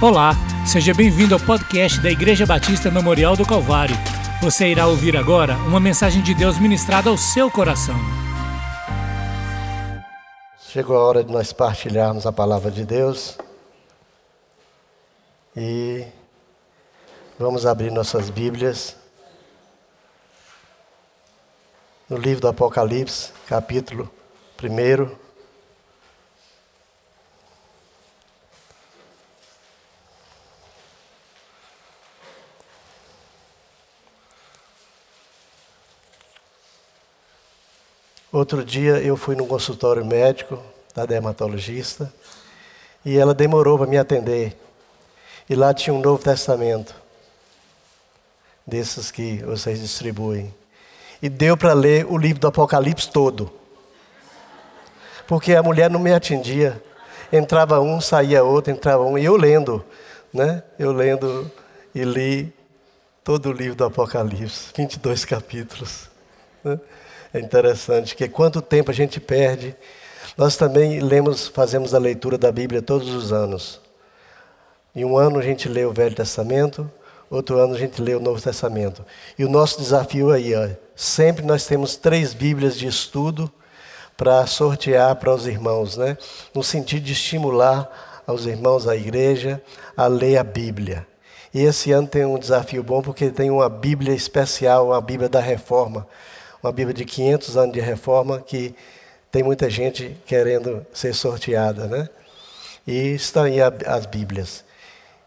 Olá, seja bem-vindo ao podcast da Igreja Batista Memorial do Calvário. Você irá ouvir agora uma mensagem de Deus ministrada ao seu coração. Chegou a hora de nós partilharmos a palavra de Deus e vamos abrir nossas Bíblias no livro do Apocalipse, capítulo 1. Outro dia eu fui num consultório médico da dermatologista e ela demorou para me atender. E lá tinha um Novo Testamento, desses que vocês distribuem. E deu para ler o livro do Apocalipse todo. Porque a mulher não me atendia. Entrava um, saía outro, entrava um, e eu lendo, né? Eu lendo e li todo o livro do Apocalipse, 22 capítulos. Né? É interessante que quanto tempo a gente perde. Nós também lemos, fazemos a leitura da Bíblia todos os anos. Em um ano a gente lê o Velho Testamento, outro ano a gente lê o Novo Testamento. E o nosso desafio aí, ó, sempre nós temos três Bíblias de estudo para sortear para os irmãos, né? No sentido de estimular aos irmãos da igreja a ler a Bíblia. E esse ano tem um desafio bom porque tem uma Bíblia especial, uma Bíblia da Reforma, uma Bíblia de 500 anos de reforma que tem muita gente querendo ser sorteada, né? E estão aí as Bíblias.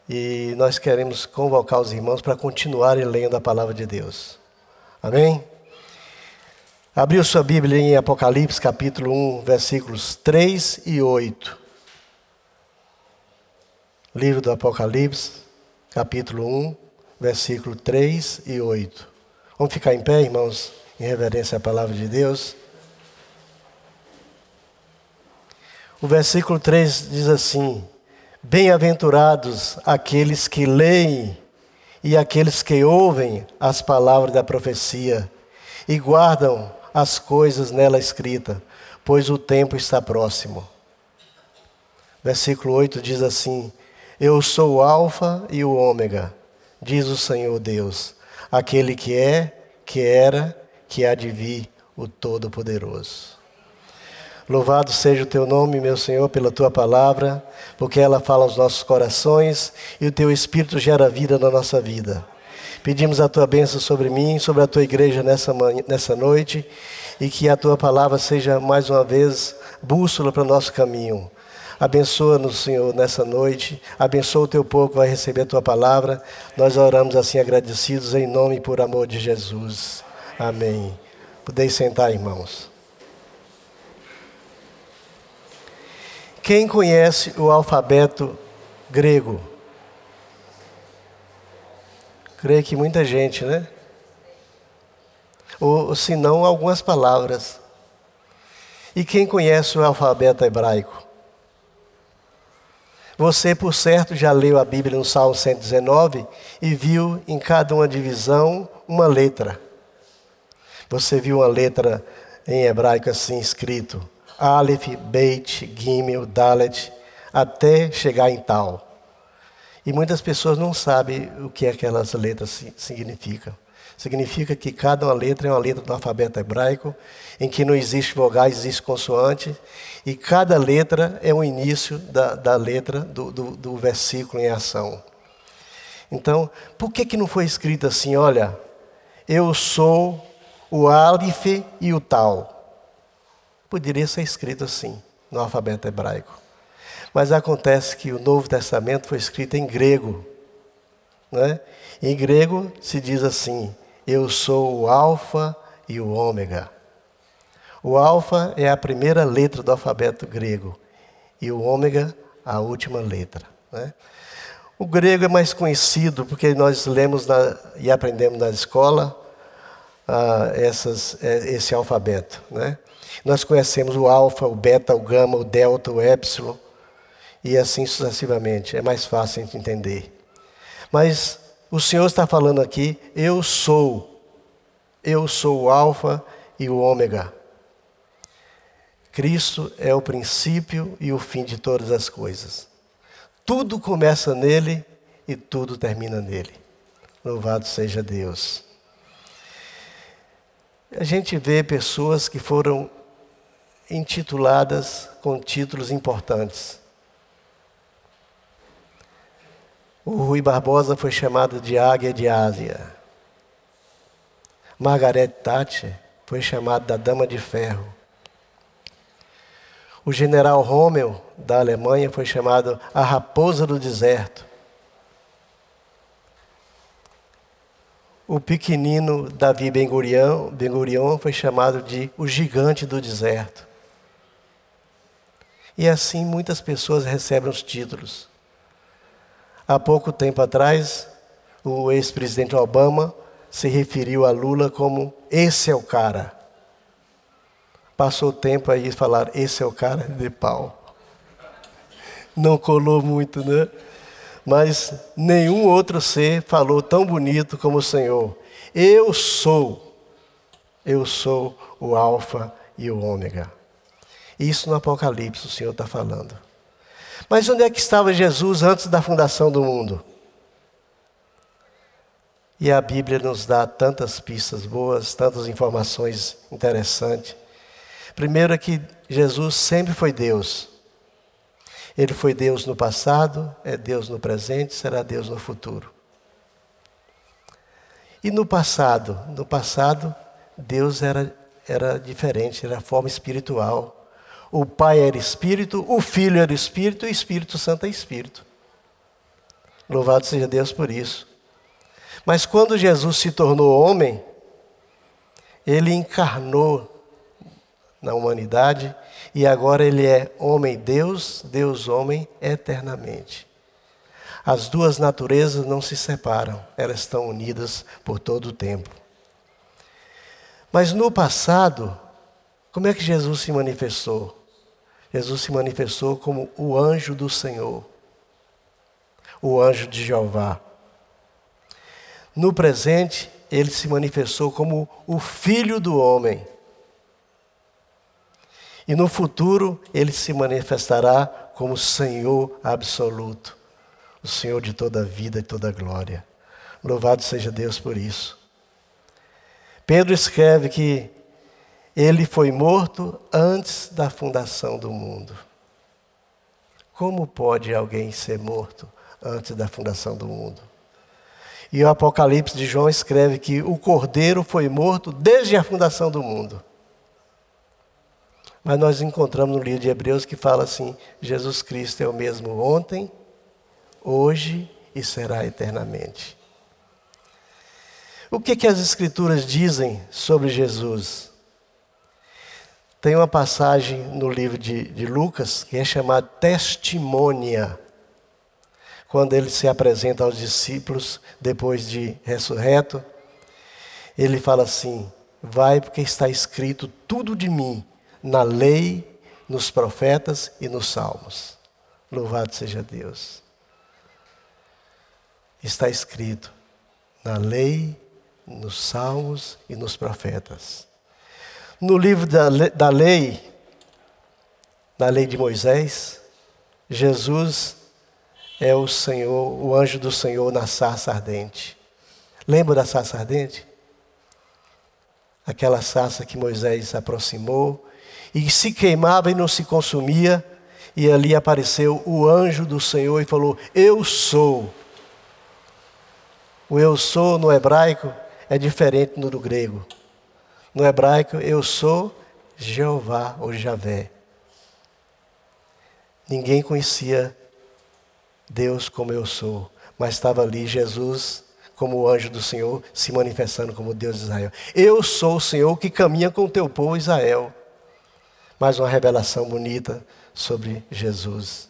E nós queremos convocar os irmãos para continuarem lendo a palavra de Deus. Amém? Abriu sua Bíblia em Apocalipse capítulo 1, versículos 3 e 8. Livro do Apocalipse, capítulo 1, versículo 3 e 8. Vamos ficar em pé, irmãos? Em reverência à palavra de Deus. O versículo 3 diz assim: Bem-aventurados aqueles que leem e aqueles que ouvem as palavras da profecia e guardam as coisas nela escritas, pois o tempo está próximo. Versículo 8 diz assim: Eu sou o Alfa e o Ômega, diz o Senhor Deus, aquele que é, que era que há de vir o Todo-Poderoso. Louvado seja o teu nome, meu Senhor, pela tua palavra, porque ela fala aos nossos corações e o teu Espírito gera vida na nossa vida. Pedimos a tua bênção sobre mim, sobre a tua igreja nessa, manhã, nessa noite, e que a tua palavra seja mais uma vez bússola para o nosso caminho. Abençoa-nos, Senhor, nessa noite. Abençoa o teu povo que vai receber a tua palavra. Nós oramos assim agradecidos em nome e por amor de Jesus. Amém. Podeis sentar, irmãos. Quem conhece o alfabeto grego? Creio que muita gente, né? Ou, se não, algumas palavras. E quem conhece o alfabeto hebraico? Você, por certo, já leu a Bíblia no Salmo 119 e viu em cada uma divisão uma letra. Você viu uma letra em hebraico assim escrito: Aleph, Beit, Gimel, Dalet, até chegar em tal. E muitas pessoas não sabem o que aquelas letras significam. Significa que cada uma letra é uma letra do alfabeto hebraico, em que não existe vogais, existe consoante, e cada letra é o início da, da letra do, do, do versículo em ação. Então, por que, que não foi escrito assim, olha, eu sou o Aleph e o Tal. Poderia ser escrito assim, no alfabeto hebraico. Mas acontece que o Novo Testamento foi escrito em grego. Né? Em grego se diz assim: Eu sou o Alfa e o Ômega. O Alfa é a primeira letra do alfabeto grego e o Ômega a última letra. Né? O grego é mais conhecido porque nós lemos na, e aprendemos na escola ah, essas, é, esse alfabeto. Né? Nós conhecemos o alfa, o beta, o gama, o delta, o epsilon e assim sucessivamente. É mais fácil de entender. Mas o Senhor está falando aqui: eu sou, eu sou o alfa e o ômega. Cristo é o princípio e o fim de todas as coisas. Tudo começa nele e tudo termina nele. Louvado seja Deus. A gente vê pessoas que foram intituladas com títulos importantes. O Rui Barbosa foi chamado de Águia de Ásia. Margaret Thatcher foi chamada da Dama de Ferro. O general Rommel, da Alemanha, foi chamado a Raposa do Deserto. O pequenino Davi Ben-Gurion ben foi chamado de o gigante do deserto. E assim muitas pessoas recebem os títulos. Há pouco tempo atrás, o ex-presidente Obama se referiu a Lula como esse é o cara. Passou o tempo aí falaram, esse é o cara de pau. Não colou muito, né? Mas nenhum outro ser falou tão bonito como o Senhor. Eu sou, eu sou o Alfa e o Ômega. Isso no Apocalipse o Senhor está falando. Mas onde é que estava Jesus antes da fundação do mundo? E a Bíblia nos dá tantas pistas boas, tantas informações interessantes. Primeiro é que Jesus sempre foi Deus. Ele foi Deus no passado, é Deus no presente, será Deus no futuro. E no passado, no passado, Deus era, era diferente, era forma espiritual. O Pai era Espírito, o Filho era Espírito e o Espírito Santo é Espírito. Louvado seja Deus por isso. Mas quando Jesus se tornou homem, ele encarnou na humanidade e agora ele é homem-deus, Deus-homem eternamente. As duas naturezas não se separam, elas estão unidas por todo o tempo. Mas no passado, como é que Jesus se manifestou? Jesus se manifestou como o anjo do Senhor, o anjo de Jeová. No presente, ele se manifestou como o Filho do Homem. E no futuro, ele se manifestará como Senhor absoluto, o Senhor de toda a vida e toda a glória. Louvado seja Deus por isso. Pedro escreve que ele foi morto antes da fundação do mundo. Como pode alguém ser morto antes da fundação do mundo? E o Apocalipse de João escreve que o cordeiro foi morto desde a fundação do mundo. Mas nós encontramos no livro de Hebreus que fala assim: Jesus Cristo é o mesmo ontem, hoje e será eternamente. O que, que as Escrituras dizem sobre Jesus? Tem uma passagem no livro de, de Lucas que é chamada Testemunha quando ele se apresenta aos discípulos depois de ressurreto, ele fala assim: Vai, porque está escrito tudo de mim na lei, nos profetas e nos salmos. Louvado seja Deus. Está escrito na lei, nos salmos e nos profetas. No livro da, da lei, na lei de Moisés, Jesus é o Senhor, o anjo do Senhor na sarça ardente. Lembra da sarça ardente? Aquela sarça que Moisés aproximou e se queimava e não se consumia, e ali apareceu o anjo do Senhor e falou: Eu sou. O eu sou no hebraico é diferente do grego. No hebraico, eu sou Jeová ou Javé. Ninguém conhecia Deus como eu sou. Mas estava ali Jesus, como o anjo do Senhor, se manifestando como Deus de Israel. Eu sou o Senhor que caminha com o teu povo Israel. Mais uma revelação bonita sobre Jesus.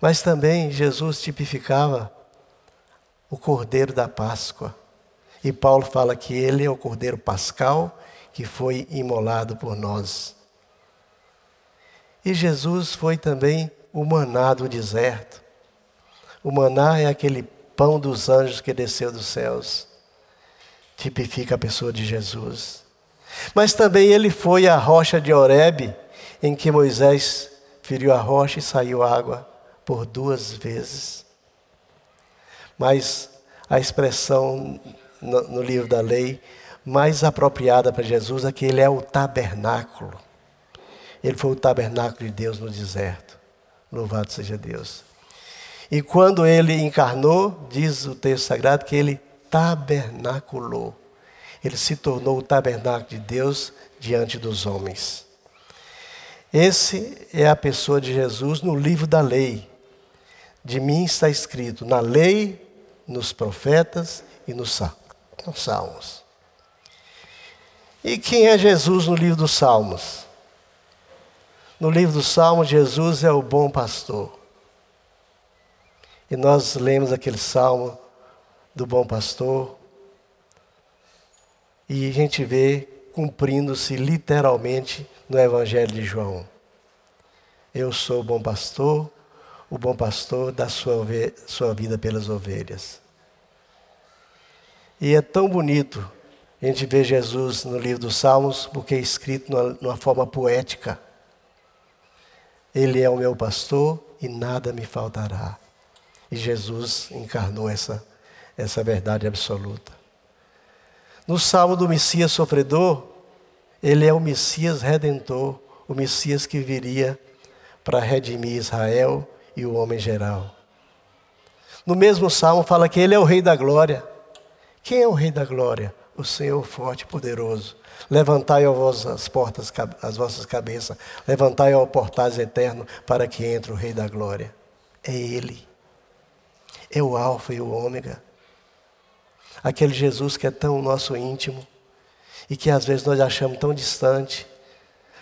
Mas também Jesus tipificava o cordeiro da Páscoa. E Paulo fala que ele é o cordeiro pascal que foi imolado por nós. E Jesus foi também o maná do deserto. O maná é aquele pão dos anjos que desceu dos céus. Tipifica a pessoa de Jesus. Mas também ele foi a rocha de Horebe, em que Moisés feriu a rocha e saiu água por duas vezes. Mas a expressão no, no livro da lei mais apropriada para Jesus é que ele é o tabernáculo. Ele foi o tabernáculo de Deus no deserto. Louvado seja Deus. E quando ele encarnou, diz o texto sagrado que ele tabernaculou. Ele se tornou o tabernáculo de Deus diante dos homens. Esse é a pessoa de Jesus no livro da lei. De mim está escrito na lei, nos profetas e nos salmos. E quem é Jesus no livro dos Salmos? No livro dos Salmos, Jesus é o bom pastor. E nós lemos aquele salmo do bom pastor, e a gente vê cumprindo-se literalmente no Evangelho de João. Eu sou o bom pastor, o bom pastor dá sua, sua vida pelas ovelhas. E é tão bonito a gente ver Jesus no livro dos Salmos, porque é escrito numa, numa forma poética. Ele é o meu pastor e nada me faltará. E Jesus encarnou essa, essa verdade absoluta. No salmo do Messias sofredor, ele é o Messias redentor, o Messias que viria para redimir Israel e o homem geral. No mesmo salmo fala que ele é o Rei da Glória. Quem é o Rei da Glória? O Senhor forte e poderoso. Levantai as portas, as vossas cabeças, levantai ao portais eterno para que entre o Rei da Glória. É Ele. É o Alfa e o Ômega. Aquele Jesus que é tão nosso íntimo e que às vezes nós achamos tão distante,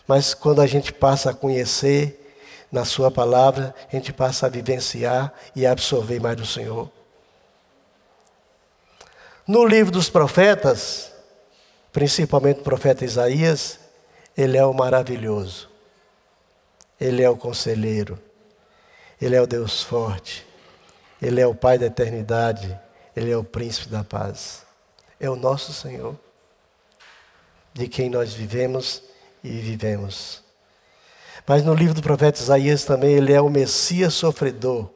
mas quando a gente passa a conhecer na Sua palavra, a gente passa a vivenciar e a absorver mais do Senhor. No livro dos profetas, principalmente o profeta Isaías, ele é o maravilhoso, ele é o conselheiro, ele é o Deus forte, ele é o Pai da eternidade, ele é o príncipe da paz. É o nosso Senhor, de quem nós vivemos e vivemos. Mas no livro do profeta Isaías também ele é o Messias sofredor.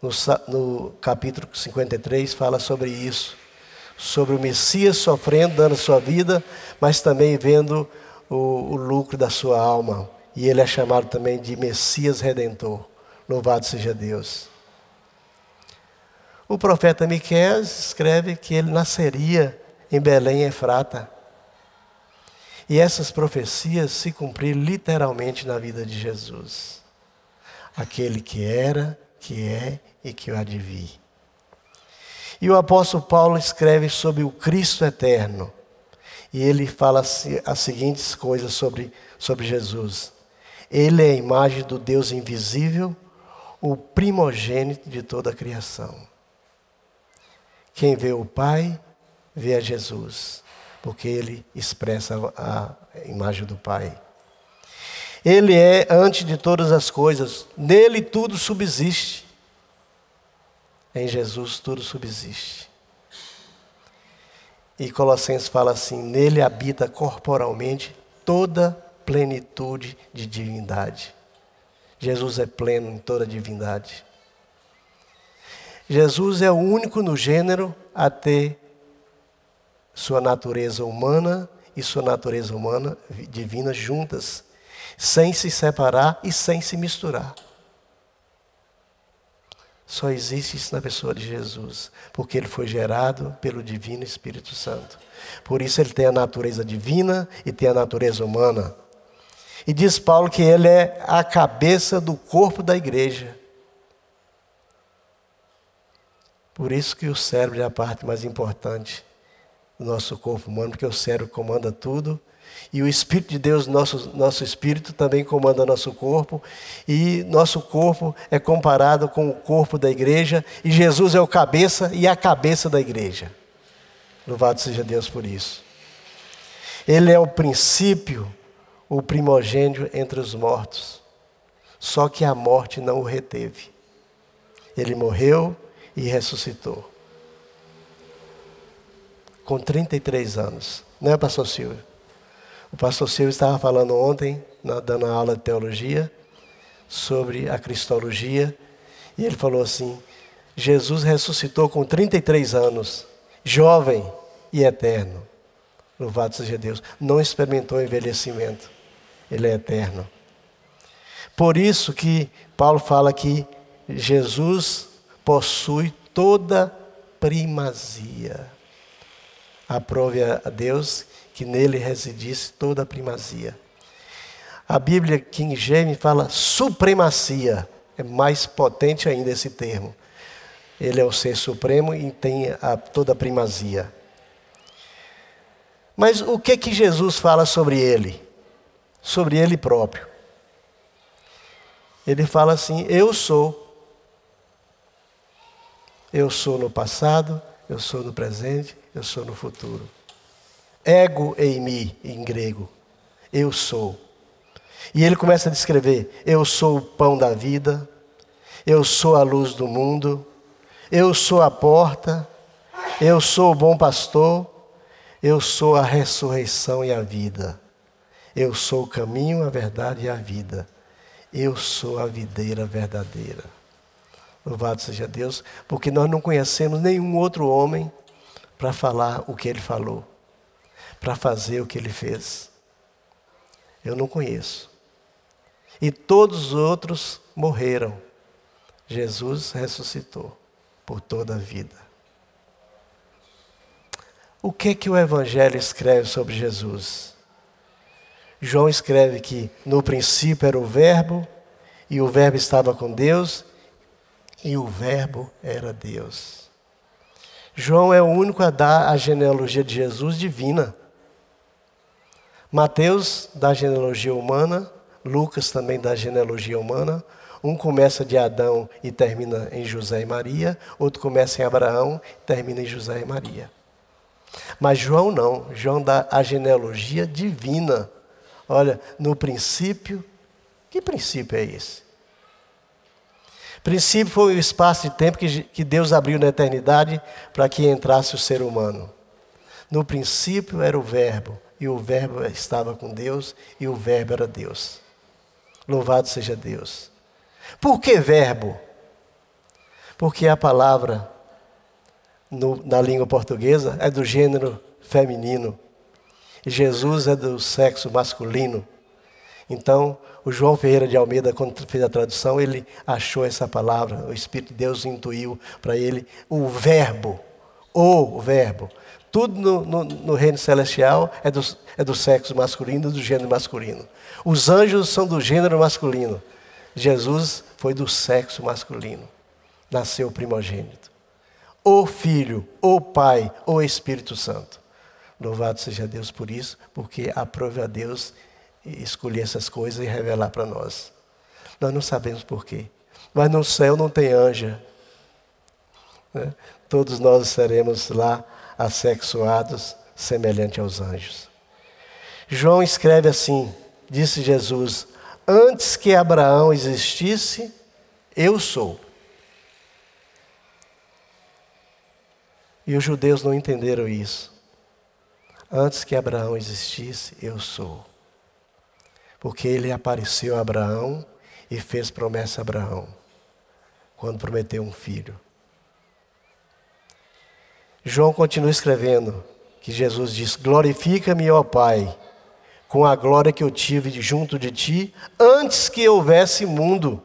No, no capítulo 53 fala sobre isso. Sobre o Messias sofrendo, dando sua vida, mas também vendo o, o lucro da sua alma. E ele é chamado também de Messias Redentor. Louvado seja Deus. O profeta Miqueias escreve que ele nasceria em Belém, Efrata. E essas profecias se cumpriram literalmente na vida de Jesus. Aquele que era, que é e que o vir. E o apóstolo Paulo escreve sobre o Cristo eterno. E ele fala as seguintes coisas sobre, sobre Jesus. Ele é a imagem do Deus invisível, o primogênito de toda a criação. Quem vê o Pai, vê a Jesus, porque ele expressa a imagem do Pai. Ele é antes de todas as coisas, nele tudo subsiste. Em Jesus tudo subsiste. E Colossenses fala assim: nele habita corporalmente toda plenitude de divindade. Jesus é pleno em toda divindade. Jesus é o único no gênero a ter sua natureza humana e sua natureza humana divina juntas, sem se separar e sem se misturar. Só existe isso na pessoa de Jesus, porque ele foi gerado pelo Divino Espírito Santo. Por isso ele tem a natureza divina e tem a natureza humana. E diz Paulo que ele é a cabeça do corpo da igreja. Por isso que o cérebro é a parte mais importante do nosso corpo humano, porque o cérebro comanda tudo. E o Espírito de Deus, nosso, nosso espírito, também comanda nosso corpo. E nosso corpo é comparado com o corpo da igreja. E Jesus é o cabeça e a cabeça da igreja. Louvado seja Deus por isso. Ele é o princípio, o primogênito entre os mortos. Só que a morte não o reteve. Ele morreu e ressuscitou. Com 33 anos. Não é, pastor Silvio? O pastor Silvio estava falando ontem, na, dando a aula de teologia, sobre a cristologia e ele falou assim: Jesus ressuscitou com 33 anos, jovem e eterno. Louvado seja Deus. Não experimentou envelhecimento. Ele é eterno. Por isso que Paulo fala que Jesus possui toda primazia. Aprove a Deus que nele residisse toda a primazia. A Bíblia King James fala supremacia. É mais potente ainda esse termo. Ele é o ser supremo e tem a, toda a primazia. Mas o que que Jesus fala sobre ele? Sobre ele próprio. Ele fala assim: Eu sou. Eu sou no passado, eu sou no presente, eu sou no futuro. Ego eimi, em grego. Eu sou. E ele começa a descrever: Eu sou o pão da vida, eu sou a luz do mundo, eu sou a porta, eu sou o bom pastor, eu sou a ressurreição e a vida. Eu sou o caminho, a verdade e a vida. Eu sou a videira verdadeira. Louvado seja Deus, porque nós não conhecemos nenhum outro homem para falar o que ele falou, para fazer o que ele fez. Eu não conheço. E todos os outros morreram. Jesus ressuscitou por toda a vida. O que que o evangelho escreve sobre Jesus? João escreve que no princípio era o verbo e o verbo estava com Deus e o verbo era Deus. João é o único a dar a genealogia de Jesus divina. Mateus dá a genealogia humana, Lucas também dá a genealogia humana. Um começa de Adão e termina em José e Maria, outro começa em Abraão e termina em José e Maria. Mas João não, João dá a genealogia divina. Olha, no princípio, que princípio é esse? Princípio foi o espaço de tempo que, que Deus abriu na eternidade para que entrasse o ser humano. No princípio era o Verbo, e o Verbo estava com Deus, e o Verbo era Deus. Louvado seja Deus. Por que verbo? Porque a palavra no, na língua portuguesa é do gênero feminino. Jesus é do sexo masculino. Então, o João Ferreira de Almeida, quando fez a tradução, ele achou essa palavra, o Espírito de Deus intuiu para ele o verbo, o verbo. Tudo no, no, no, reino celestial é do, é do sexo masculino, do gênero masculino. Os anjos são do gênero masculino. Jesus foi do sexo masculino. Nasceu primogênito. O Filho, o Pai, o Espírito Santo. Louvado seja Deus por isso, porque aprove a Deus escolher essas coisas e revelar para nós. Nós não sabemos porquê. Mas no céu não tem anja. Né? Todos nós seremos lá assexuados, semelhante aos anjos. João escreve assim: disse Jesus, antes que Abraão existisse, eu sou. E os judeus não entenderam isso. Antes que Abraão existisse, eu sou. Porque ele apareceu a Abraão e fez promessa a Abraão, quando prometeu um filho. João continua escrevendo que Jesus diz: Glorifica-me, ó Pai, com a glória que eu tive junto de ti antes que houvesse mundo.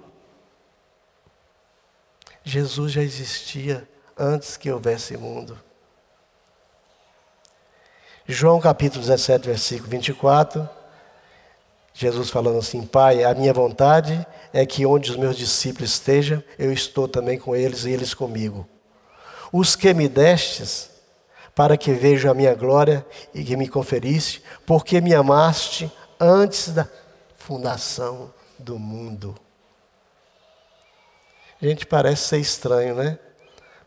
Jesus já existia antes que houvesse mundo. João capítulo 17, versículo 24. Jesus falando assim: Pai, a minha vontade é que onde os meus discípulos estejam, eu estou também com eles e eles comigo os que me destes, para que vejam a minha glória e que me conferiste, porque me amaste antes da fundação do mundo. Gente, parece ser estranho, né?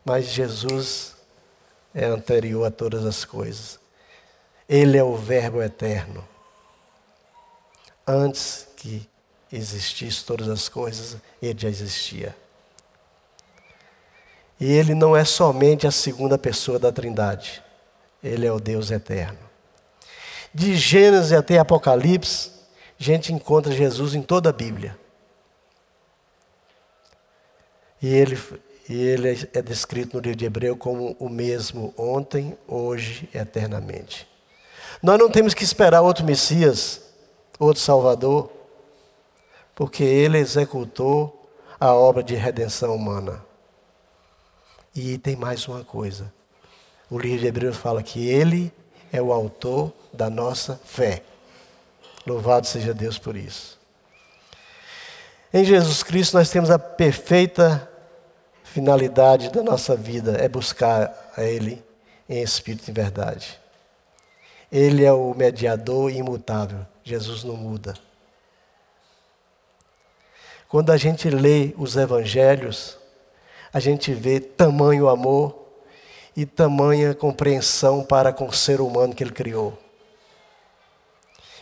Mas Jesus é anterior a todas as coisas. Ele é o Verbo eterno. Antes que existisse todas as coisas, ele já existia. E ele não é somente a segunda pessoa da Trindade, ele é o Deus eterno. De Gênesis até Apocalipse, a gente encontra Jesus em toda a Bíblia. E ele, e ele é descrito no livro de Hebreu como o mesmo ontem, hoje eternamente. Nós não temos que esperar outro Messias, outro Salvador, porque ele executou a obra de redenção humana. E tem mais uma coisa. O livro de Hebreus fala que ele é o autor da nossa fé. Louvado seja Deus por isso. Em Jesus Cristo nós temos a perfeita finalidade da nossa vida é buscar a Ele em espírito e verdade. Ele é o mediador imutável. Jesus não muda. Quando a gente lê os evangelhos, a gente vê tamanho amor e tamanha compreensão para com o ser humano que ele criou.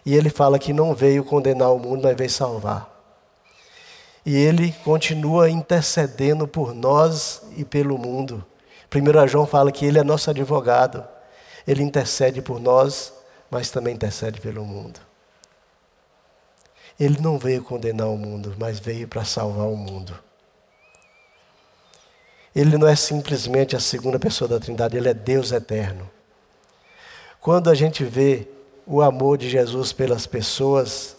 E ele fala que não veio condenar o mundo, mas veio salvar. E ele continua intercedendo por nós e pelo mundo. 1 João fala que ele é nosso advogado. Ele intercede por nós, mas também intercede pelo mundo. Ele não veio condenar o mundo, mas veio para salvar o mundo. Ele não é simplesmente a segunda pessoa da Trindade, ele é Deus eterno. Quando a gente vê o amor de Jesus pelas pessoas,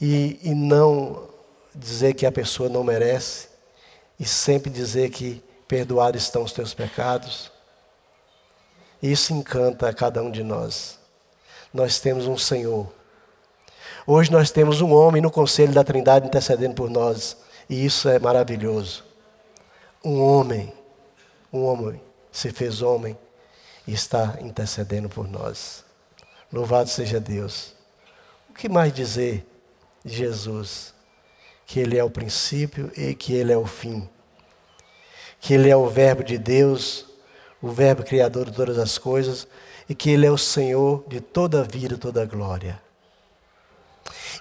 e, e não dizer que a pessoa não merece, e sempre dizer que perdoados estão os teus pecados. Isso encanta a cada um de nós. Nós temos um Senhor. Hoje nós temos um homem no conselho da Trindade intercedendo por nós, e isso é maravilhoso. Um homem, um homem se fez homem e está intercedendo por nós. Louvado seja Deus. O que mais dizer Jesus, que Ele é o princípio e que Ele é o fim, que Ele é o Verbo de Deus, o Verbo Criador de todas as coisas, e que Ele é o Senhor de toda a vida e toda a glória.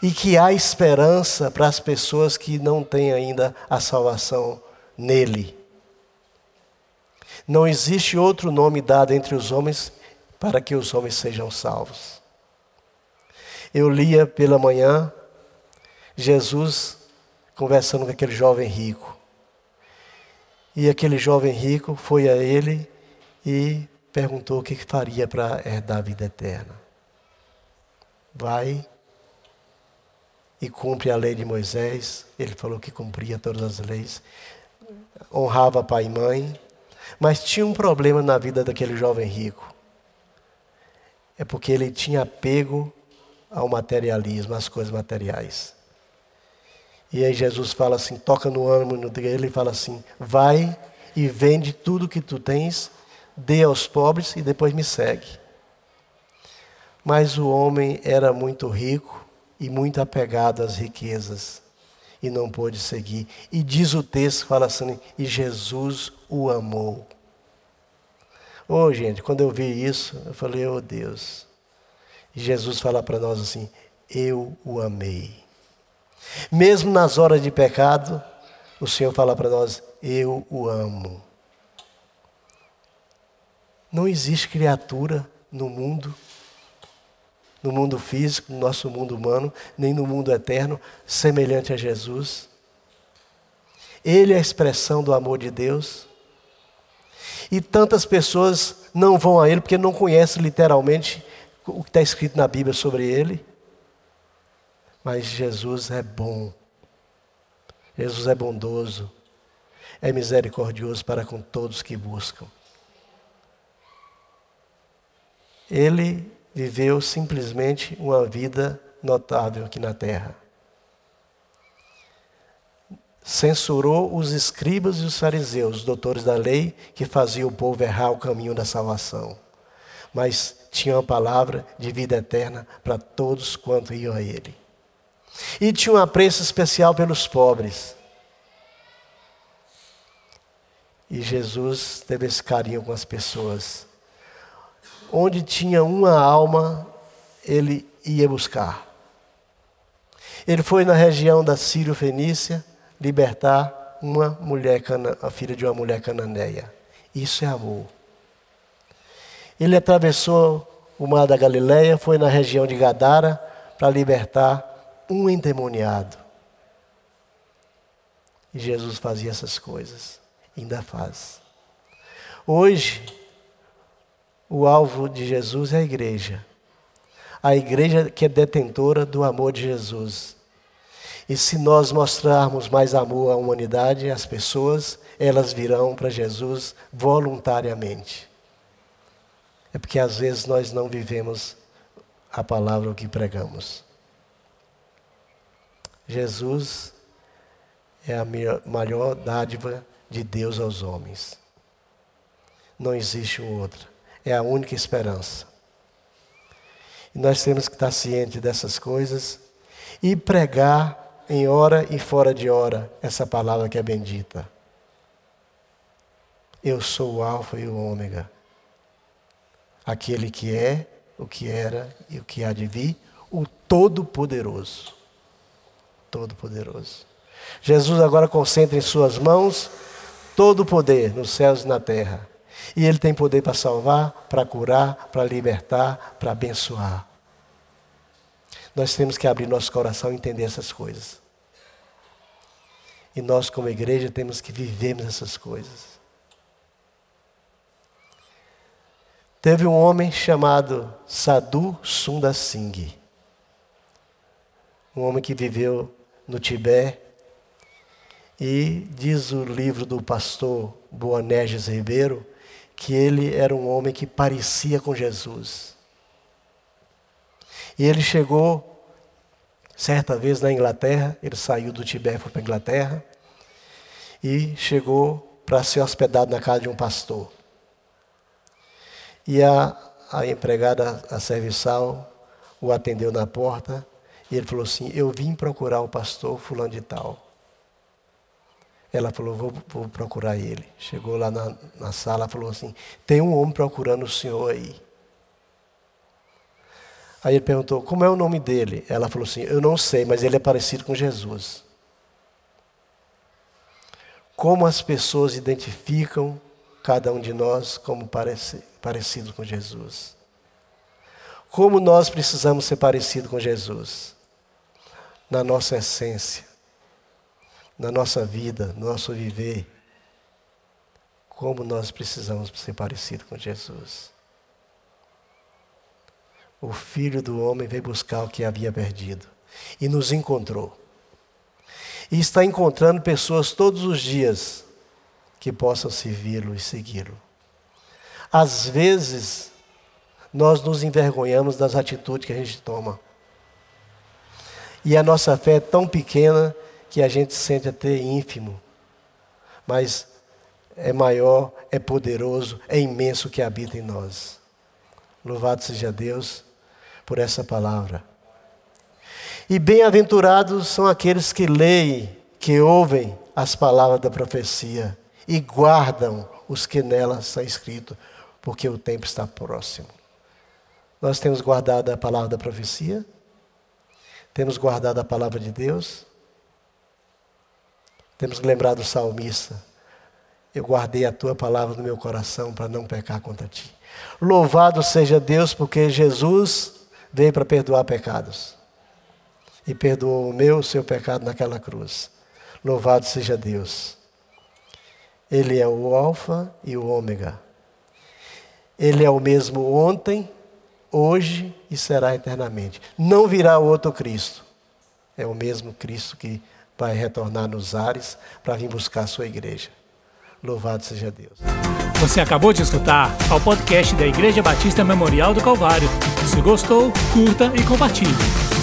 E que há esperança para as pessoas que não têm ainda a salvação nele. Não existe outro nome dado entre os homens para que os homens sejam salvos. Eu lia pela manhã Jesus conversando com aquele jovem rico. E aquele jovem rico foi a ele e perguntou o que faria para herdar a vida eterna. Vai e cumpre a lei de Moisés. Ele falou que cumpria todas as leis, honrava pai e mãe, mas tinha um problema na vida daquele jovem rico. É porque ele tinha apego ao materialismo, às coisas materiais. E aí Jesus fala assim, toca no ânimo dele e fala assim: vai e vende tudo que tu tens, dê aos pobres e depois me segue. Mas o homem era muito rico e muito apegado às riquezas e não pôde seguir. E diz o texto, fala assim, e Jesus o amou. Oh, gente, quando eu vi isso, eu falei, oh Deus. E Jesus fala para nós assim, eu o amei. Mesmo nas horas de pecado, o Senhor fala para nós: Eu o amo. Não existe criatura no mundo, no mundo físico, no nosso mundo humano, nem no mundo eterno, semelhante a Jesus. Ele é a expressão do amor de Deus. E tantas pessoas não vão a Ele porque não conhecem literalmente o que está escrito na Bíblia sobre Ele. Mas Jesus é bom. Jesus é bondoso. É misericordioso para com todos que buscam. Ele viveu simplesmente uma vida notável aqui na terra. Censurou os escribas e os fariseus, os doutores da lei, que faziam o povo errar o caminho da salvação. Mas tinha uma palavra de vida eterna para todos quanto iam a ele. E tinha um apreço especial pelos pobres. E Jesus teve esse carinho com as pessoas. Onde tinha uma alma, ele ia buscar. Ele foi na região da Sírio Fenícia libertar uma mulher, a filha de uma mulher cananeia. Isso é amor. Ele atravessou o mar da Galileia, foi na região de Gadara para libertar um endemoniado. E Jesus fazia essas coisas, ainda faz. Hoje, o alvo de Jesus é a igreja. A igreja que é detentora do amor de Jesus. E se nós mostrarmos mais amor à humanidade, às pessoas, elas virão para Jesus voluntariamente. É porque às vezes nós não vivemos a palavra que pregamos. Jesus é a maior dádiva de Deus aos homens. Não existe outro. É a única esperança. E nós temos que estar cientes dessas coisas e pregar em hora e fora de hora essa palavra que é bendita. Eu sou o Alfa e o Ômega. Aquele que é, o que era e o que há de vir, o Todo-Poderoso. Todo-Poderoso. Jesus agora concentra em suas mãos todo o poder nos céus e na terra. E ele tem poder para salvar, para curar, para libertar, para abençoar. Nós temos que abrir nosso coração e entender essas coisas. E nós, como igreja, temos que vivermos essas coisas. Teve um homem chamado Sadhu Sundar Singh. Um homem que viveu no Tibete. E diz o livro do pastor Boanerges Ribeiro que ele era um homem que parecia com Jesus. E ele chegou, certa vez na Inglaterra, ele saiu do Tibete para a Inglaterra, e chegou para ser hospedado na casa de um pastor. E a, a empregada, a serviçal, o atendeu na porta e ele falou assim: Eu vim procurar o pastor Fulano de Tal. Ela falou: Vou, vou procurar ele. Chegou lá na, na sala falou assim: Tem um homem procurando o senhor aí. Aí ele perguntou: Como é o nome dele? Ela falou assim: Eu não sei, mas ele é parecido com Jesus. Como as pessoas identificam cada um de nós como parecido, parecido com Jesus? Como nós precisamos ser parecidos com Jesus? na nossa essência, na nossa vida, no nosso viver, como nós precisamos ser parecidos com Jesus. O Filho do Homem veio buscar o que havia perdido e nos encontrou. E está encontrando pessoas todos os dias que possam servi-lo e segui-lo. Às vezes, nós nos envergonhamos das atitudes que a gente toma. E a nossa fé é tão pequena que a gente sente até ínfimo. Mas é maior, é poderoso, é imenso que habita em nós. Louvado seja Deus por essa palavra. E bem-aventurados são aqueles que leem, que ouvem as palavras da profecia e guardam os que nela está escrito, porque o tempo está próximo. Nós temos guardado a palavra da profecia? Temos guardado a palavra de Deus? Temos lembrado o salmista. Eu guardei a tua palavra no meu coração para não pecar contra ti. Louvado seja Deus, porque Jesus veio para perdoar pecados. E perdoou o meu, o seu pecado naquela cruz. Louvado seja Deus. Ele é o Alfa e o Ômega. Ele é o mesmo ontem, hoje e será eternamente. Não virá outro Cristo. É o mesmo Cristo que vai retornar nos ares para vir buscar a sua igreja. Louvado seja Deus. Você acabou de escutar ao podcast da Igreja Batista Memorial do Calvário. Se gostou, curta e compartilhe.